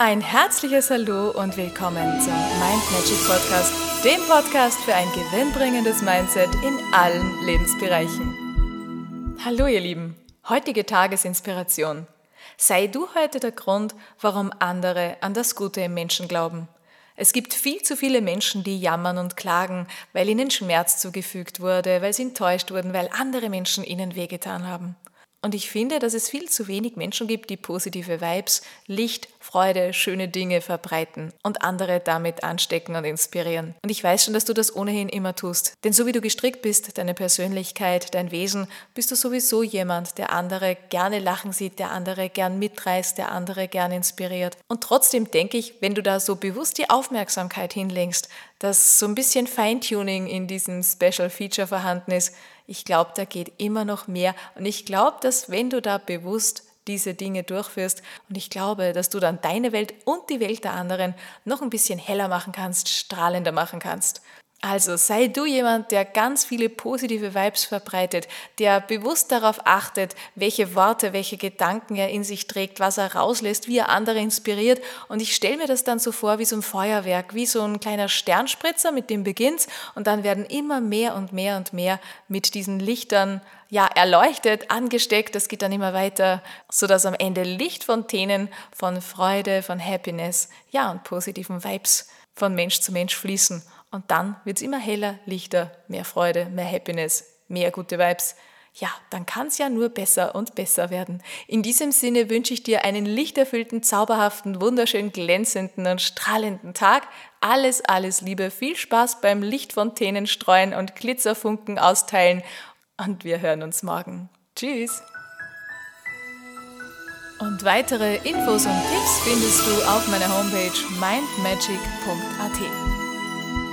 Ein herzliches Hallo und willkommen zum Mind Magic Podcast, dem Podcast für ein gewinnbringendes Mindset in allen Lebensbereichen. Hallo ihr Lieben, heutige Tagesinspiration. Sei du heute der Grund, warum andere an das Gute im Menschen glauben. Es gibt viel zu viele Menschen, die jammern und klagen, weil ihnen Schmerz zugefügt wurde, weil sie enttäuscht wurden, weil andere Menschen ihnen wehgetan haben. Und ich finde, dass es viel zu wenig Menschen gibt, die positive Vibes, Licht, Freude, schöne Dinge verbreiten und andere damit anstecken und inspirieren. Und ich weiß schon, dass du das ohnehin immer tust. Denn so wie du gestrickt bist, deine Persönlichkeit, dein Wesen, bist du sowieso jemand, der andere gerne lachen sieht, der andere gern mitreißt, der andere gern inspiriert. Und trotzdem denke ich, wenn du da so bewusst die Aufmerksamkeit hinlenkst, dass so ein bisschen Feintuning in diesem Special Feature vorhanden ist, ich glaube, da geht immer noch mehr. Und ich glaube, dass wenn du da bewusst diese Dinge durchführst, und ich glaube, dass du dann deine Welt und die Welt der anderen noch ein bisschen heller machen kannst, strahlender machen kannst. Also sei du jemand, der ganz viele positive Vibes verbreitet, der bewusst darauf achtet, welche Worte, welche Gedanken er in sich trägt, was er rauslässt, wie er andere inspiriert. Und ich stelle mir das dann so vor wie so ein Feuerwerk, wie so ein kleiner Sternspritzer, mit dem beginnt und dann werden immer mehr und mehr und mehr mit diesen Lichtern ja, erleuchtet, angesteckt, das geht dann immer weiter, sodass am Ende Lichtfontänen von Freude, von Happiness, ja, und positiven Vibes von Mensch zu Mensch fließen. Und dann wird es immer heller, lichter, mehr Freude, mehr Happiness, mehr gute Vibes. Ja, dann kann es ja nur besser und besser werden. In diesem Sinne wünsche ich dir einen lichterfüllten, zauberhaften, wunderschön glänzenden und strahlenden Tag. Alles, alles Liebe, viel Spaß beim Lichtfontänen streuen und Glitzerfunken austeilen. Und wir hören uns morgen. Tschüss! Und weitere Infos und Tipps findest du auf meiner Homepage mindmagic.at.